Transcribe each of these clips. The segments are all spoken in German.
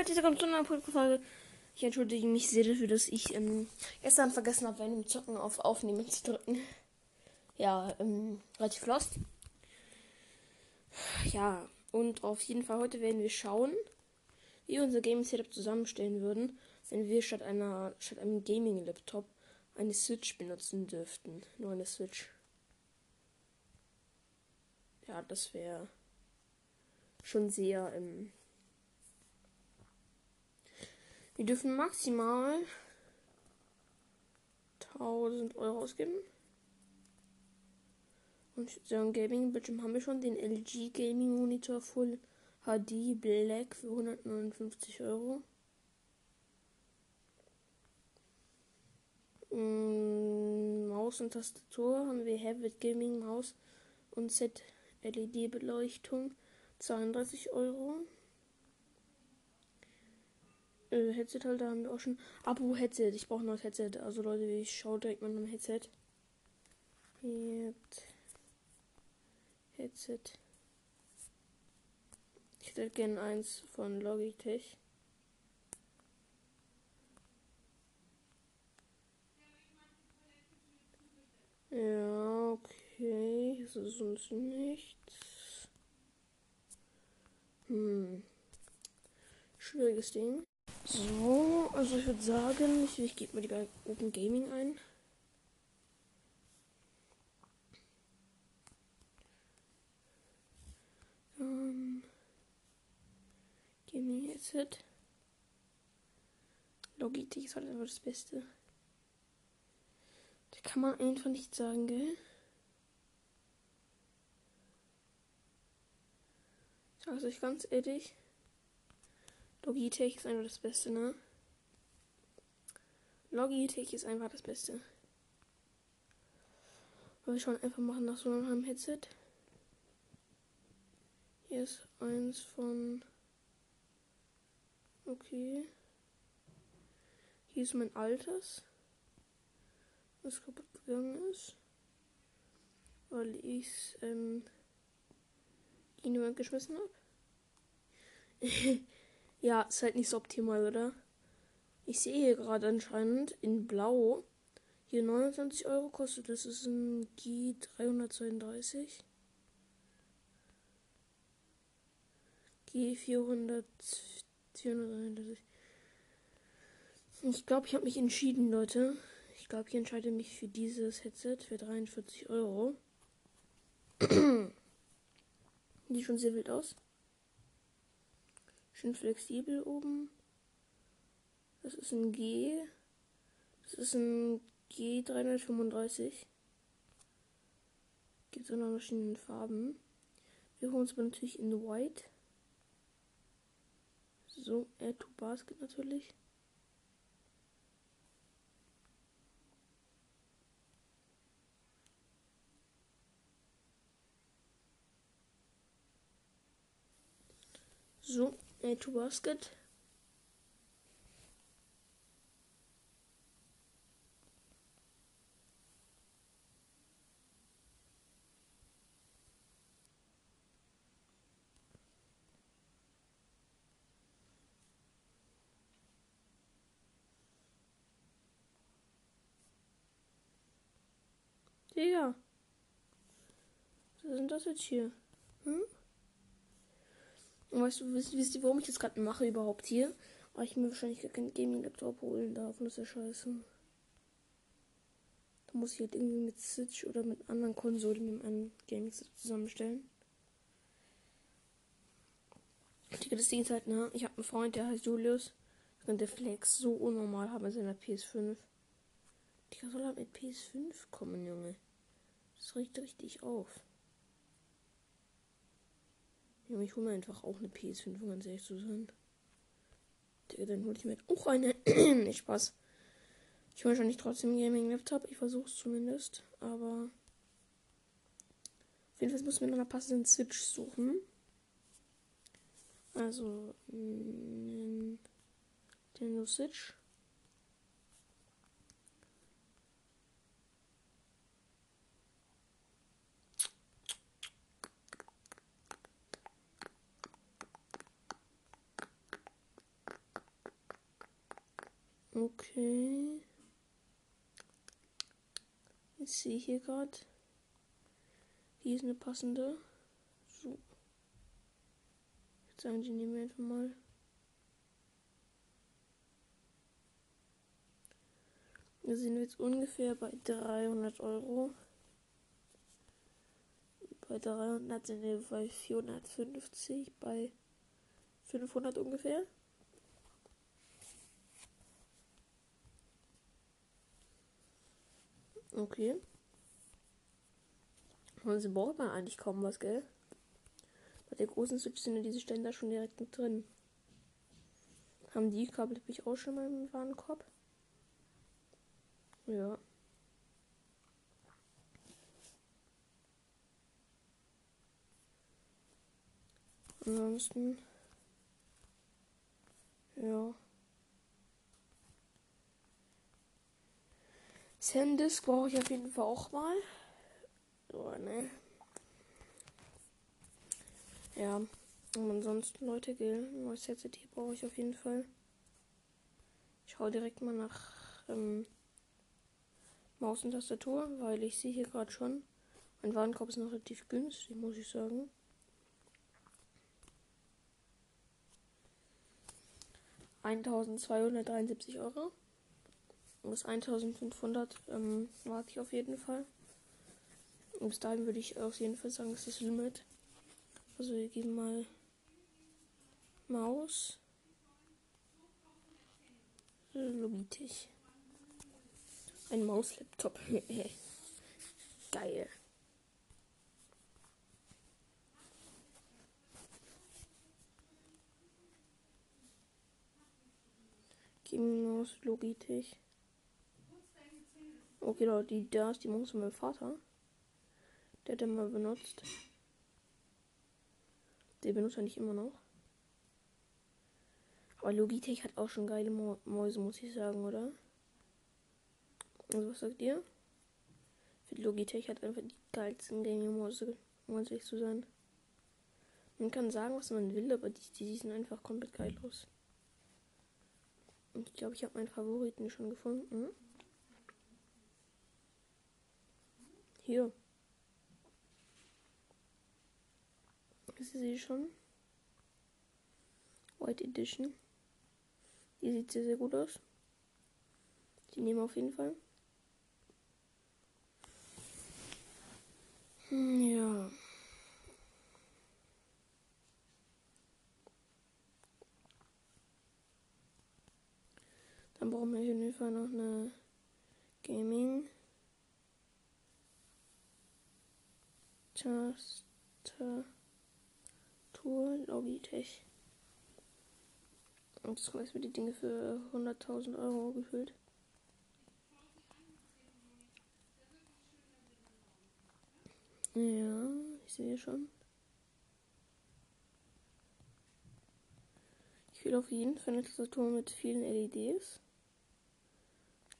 Leute, da kommt zu einer Folge. Ich entschuldige mich sehr dafür, dass ich ähm, gestern vergessen habe, während dem Zocken auf Aufnehmen zu drücken. Ja, ähm, relativ lost. Ja, und auf jeden Fall heute werden wir schauen, wie wir unser Gaming Setup zusammenstellen würden, wenn wir statt einer statt einem Gaming Laptop eine Switch benutzen dürften. Nur eine Switch. Ja, das wäre schon sehr. Ähm wir dürfen maximal 1000 Euro ausgeben. Und so ein Gaming Bildschirm haben wir schon den LG Gaming Monitor Full HD Black für 159 Euro. Mm, Maus und Tastatur haben wir Habit Gaming Maus und Set LED Beleuchtung 32 Euro. Äh, Headset-Halter haben wir auch schon. Abo Headset. Ich brauche ein neues Headset. Also Leute, ich schaue direkt nach dem Headset. Jetzt. Headset. Ich hätte gerne eins von Logitech. Ja, okay. Das ist sonst nichts. Hm. Schwieriges Ding. So, also ich würde sagen, ich, ich gebe mal die Open Gaming ein. Um, Gaming Headset. Logitech ist halt einfach das Beste. Da kann man einfach nicht sagen, gell? Also ich ganz ehrlich. Logitech ist einfach das Beste, ne? Logitech ist einfach das Beste. Aber wir schauen einfach mal nach so einem Headset. Hier ist eins von. Okay. Hier ist mein altes. Was kaputt gegangen ist. Weil ich es ähm, ihn weggeschmissen habe. ja, ist halt nicht so optimal, oder? Ich sehe hier gerade anscheinend in Blau. Hier 29 Euro kostet das. ist ein G332. G400. 439. Ich glaube, ich habe mich entschieden, Leute. Ich glaube, ich entscheide mich für dieses Headset für 43 Euro. Sieht schon sehr wild aus. Schön flexibel oben. Das ist ein G. Das ist ein G335. Gibt es auch noch verschiedene Farben. Wir holen uns aber natürlich in White. So, Air to Basket natürlich. So, äh, to basket. Digga. Was denn das jetzt hier? Hm? Und weißt du, wisst, wisst ihr, warum ich das gerade mache überhaupt hier? Weil ich mir wahrscheinlich keinen Gaming-Laptop holen darf und das ist ja scheiße. Da muss ich halt irgendwie mit Switch oder mit anderen Konsolen mit einem gaming zusammenstellen. Digga, das Ding ist halt, ne? Ich habe einen Freund, der heißt Julius. Und der Flex so unnormal haben in seiner PS5. Digga, soll er mit PS5 kommen, Junge? Das riecht richtig auf. Ja, ich hole mir einfach auch eine PS5, um ganz ehrlich zu sein. Digga, dann hole ich mir auch eine. nicht Spaß. Ich hole wahrscheinlich trotzdem einen Gaming-Laptop. Ich versuche es zumindest. Aber. Auf jeden Fall muss man nach einer passenden Switch suchen. Also. Nintendo Switch. Okay. Ich sehe hier gerade. Hier ist eine passende. So. Ich würde sagen, die nehmen wir einfach mal. Wir sind jetzt ungefähr bei 300 Euro. Bei 300 sind wir bei 450, bei 500 ungefähr. Okay. Und sie braucht man eigentlich kaum was, gell? Bei der großen Switch sind ja diese Ständer schon direkt mit drin. Haben die Kabel ich auch schon mal im Warenkorb. Ja. Ansonsten. Ja. Sandisk brauche ich auf jeden Fall auch mal. So, ne? Ja. Und ansonsten, Leute, gell, neues hier brauche ich auf jeden Fall. Ich schaue direkt mal nach ähm, Maus und Tastatur, weil ich sehe hier gerade schon, mein Warenkorb ist noch relativ günstig, muss ich sagen. Eintausendzweihundertdreiundsiebzig Euro. Bis 1500 ähm, warte ich auf jeden Fall. Und bis dahin würde ich auf jeden Fall sagen, das ist das Limit. Also wir geben mal Maus. Logitech. Ein Mauslaptop. Geil. Gaming Maus Logitech. Okay, Leute, die da ist die von meinem Vater. Der hat den mal benutzt. Der benutzt er nicht immer noch. Aber Logitech hat auch schon geile Mäuse, muss ich sagen, oder? Also was sagt ihr? Für Logitech hat einfach die geilsten Gaming-Mäuse, um ganz ehrlich zu sein. Man kann sagen, was man will, aber die, die sehen einfach komplett geil aus. Und ich glaube, ich habe meinen Favoriten schon gefunden. Hier. Das sehe schon. White Edition. Die sieht sehr, sehr gut aus. Die nehmen wir auf jeden Fall. Hm, ja. Dann brauchen wir auf jeden Fall noch eine Gaming Tastatur Logitech. Und das schmeißt mir die Dinge für 100.000 Euro gefüllt. Ja, ich sehe schon. Ich will auf jeden Fall eine Tastatur mit vielen LEDs.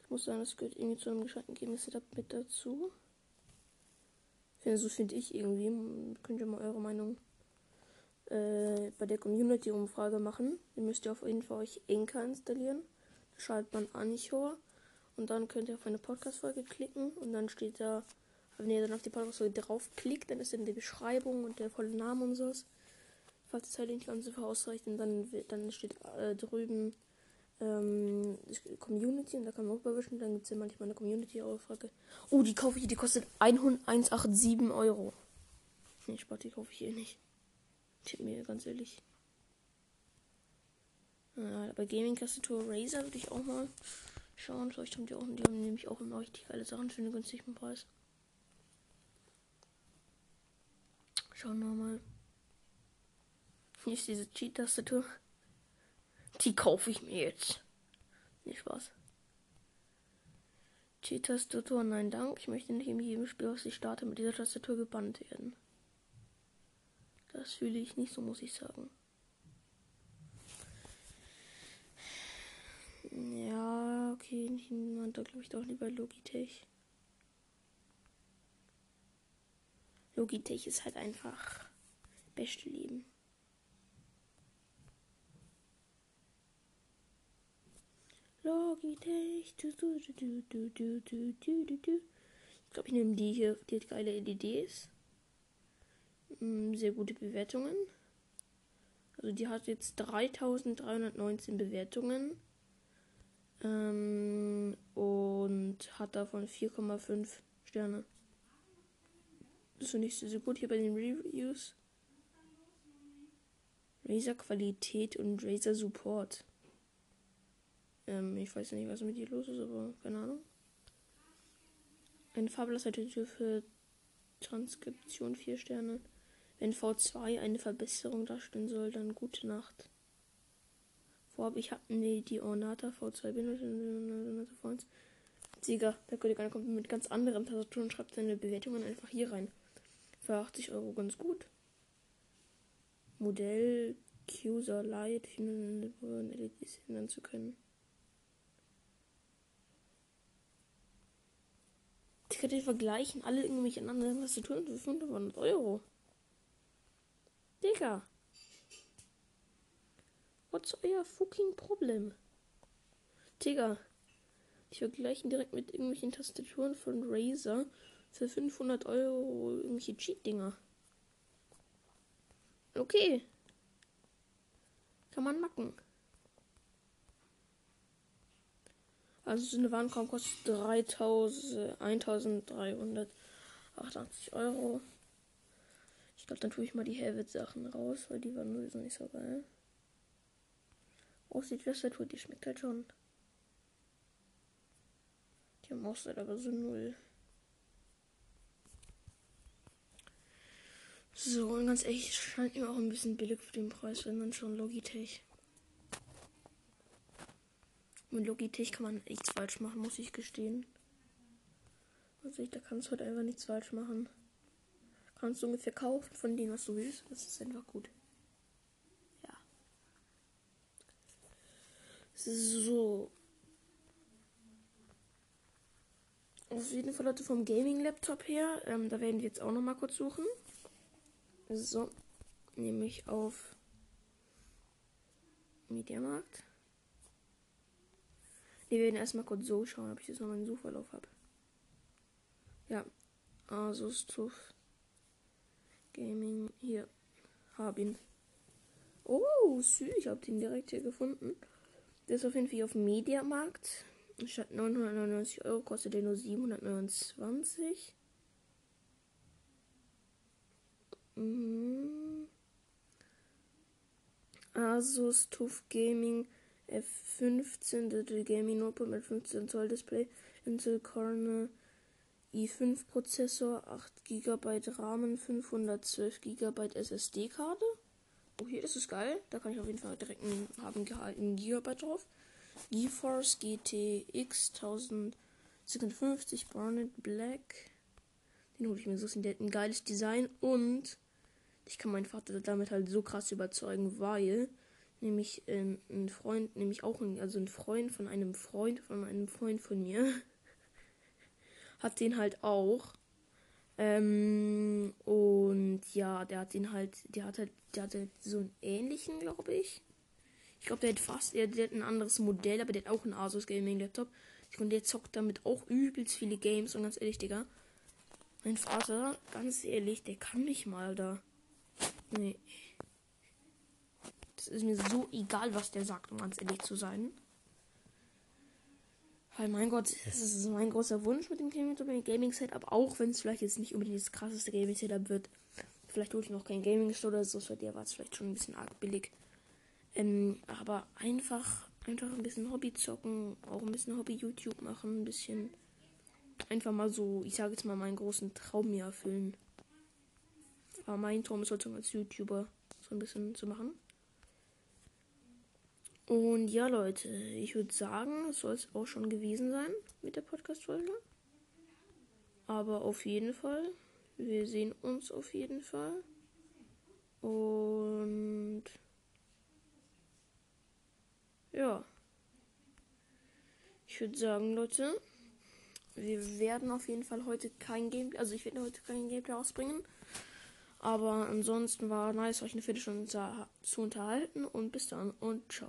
Ich muss sagen, das gehört irgendwie zu einem gescheiten Gaming-Setup mit dazu. So finde ich irgendwie. Könnt ihr mal eure Meinung äh, bei der Community-Umfrage machen. Ihr müsst ihr auf jeden Fall euch Enka installieren. Da schaltet man Anchor. Und dann könnt ihr auf eine Podcast-Folge klicken. Und dann steht da wenn ihr dann auf die Podcast-Folge draufklickt, dann ist in der Beschreibung und der volle Name und sowas. Falls es halt nicht ganz so ausreicht, dann, dann steht äh, drüben ähm, Community und da kann man auch überwischen. Dann gibt es ja manchmal eine Community-Aufrage. Oh, die kaufe ich, die kostet 187 Euro. Nee, Sport, die kaufe ich hier nicht. Tipp mir ganz ehrlich. Ja, bei Gaming-Tastatur Razer würde ich auch mal schauen. Vielleicht haben die auch, die haben nämlich auch immer richtig geile Sachen für einen günstigen Preis. Schauen wir mal. Hier ist diese Cheat-Tastatur. Die kaufe ich mir jetzt. Nicht Spaß. Cheat-Tastatur, nein, dank. Ich möchte nicht in jedem Spiel, was ich starte, mit dieser Tastatur gebannt werden. Das fühle ich nicht so, muss ich sagen. Ja, okay, niemand da glaube ich doch lieber Logitech. Logitech ist halt einfach beste Leben. Logitech. Ich glaube, ich nehme die hier. Die hat geile LEDs. Mm, sehr gute Bewertungen. Also die hat jetzt 3319 Bewertungen. Ähm, und hat davon 4,5 Sterne. Das finde ich sehr gut hier bei den Reviews. Razer Qualität und Razer Support. Ähm, ich weiß nicht, was mit ihr los ist, aber keine Ahnung. Eine Farblassertür für Transkription 4 Sterne. Wenn V2 eine Verbesserung darstellen soll, dann gute Nacht. Vorab, ich habe nee, die Ornata V2 benutzt. Sieger, der Kollege kommt mit ganz anderen Tastaturen und schreibt seine Bewertungen einfach hier rein. Für 80 Euro ganz gut. Modell Cuser Lite LEDs ändern zu können. Ich kann die vergleichen, alle irgendwelche anderen Tastaturen für 500 Euro. Digga. What's euer fucking Problem? Digga. Ich vergleiche direkt mit irgendwelchen Tastaturen von Razer für 500 Euro irgendwelche Cheat-Dinger. Okay. Kann man machen. Also so eine Warenkorb kostet 3000, 1388 Euro. Ich glaube, dann tue ich mal die Helvet-Sachen raus, weil die waren sowieso nicht so geil. Aussieht, was tut, die schmeckt halt schon. Die haben auch seit aber so null. So, und ganz ehrlich, scheint mir auch ein bisschen billig für den Preis, wenn dann schon Logitech. Mit Logitech kann man nichts falsch machen, muss ich gestehen. Also ich, da kannst du halt einfach nichts falsch machen. Kannst du ungefähr kaufen von dem, was du willst. Das ist einfach gut. Ja. So. Auf jeden Fall Leute vom Gaming-Laptop her. Ähm, da werden wir jetzt auch noch mal kurz suchen. So, nehme ich auf Mediamarkt. Wir werden erstmal kurz so schauen, ob ich jetzt noch meinen Suchverlauf habe. Ja, Asus TUF Gaming hier. Hab ihn. Oh, süß, ich habe den direkt hier gefunden. Der ist auf jeden Fall auf dem Mediamarkt. Statt 999 Euro kostet der nur 729. Mhm. Asus TUF Gaming F15 Digital Gaming Notebook mit 15 Zoll Display, Intel Core i5 Prozessor, 8 GB RAM, 512 GB SSD-Karte. Oh, hier, ist geil. Da kann ich auf jeden Fall direkt einen, haben gehalten GB drauf. GeForce GTX 1050 Barnet Black. Den hole ich mir so. Der hat ein geiles Design und ich kann meinen Vater damit halt so krass überzeugen, weil nämlich ähm, ein Freund, nämlich auch ein, also ein Freund von einem Freund von einem Freund von mir, hat den halt auch. Ähm, und ja, der hat den halt, der hat halt, der hat halt so einen ähnlichen, glaube ich. Ich glaube, der hat fast, der, der hat ein anderes Modell, aber der hat auch einen Asus Gaming Laptop. Und der zockt damit auch übelst viele Games und ganz ehrlich, Digga. Mein Vater, ganz ehrlich, der kann nicht mal da. Nee. Das ist mir so egal, was der sagt, um ganz ehrlich zu sein. Weil mein Gott, das ist mein großer Wunsch mit dem Gaming Setup, auch wenn es vielleicht jetzt nicht unbedingt das krasseste Gaming Setup wird. Vielleicht hole ich noch kein Gaming Store oder so, bei dir war es vielleicht schon ein bisschen arg billig. Ähm, aber einfach, einfach ein bisschen Hobby zocken, auch ein bisschen Hobby YouTube machen, ein bisschen einfach mal so, ich sage jetzt mal meinen großen Traum mir erfüllen. Aber mein Traum ist sozusagen als YouTuber so ein bisschen zu machen. Und ja, Leute, ich würde sagen, es soll es auch schon gewesen sein mit der Podcast-Folge. Aber auf jeden Fall, wir sehen uns auf jeden Fall. Und ja, ich würde sagen, Leute, wir werden auf jeden Fall heute kein Gameplay, also ich werde heute kein Gameplay ausbringen. Aber ansonsten war nice, euch eine Viertelstunde zu unterhalten und bis dann und ciao.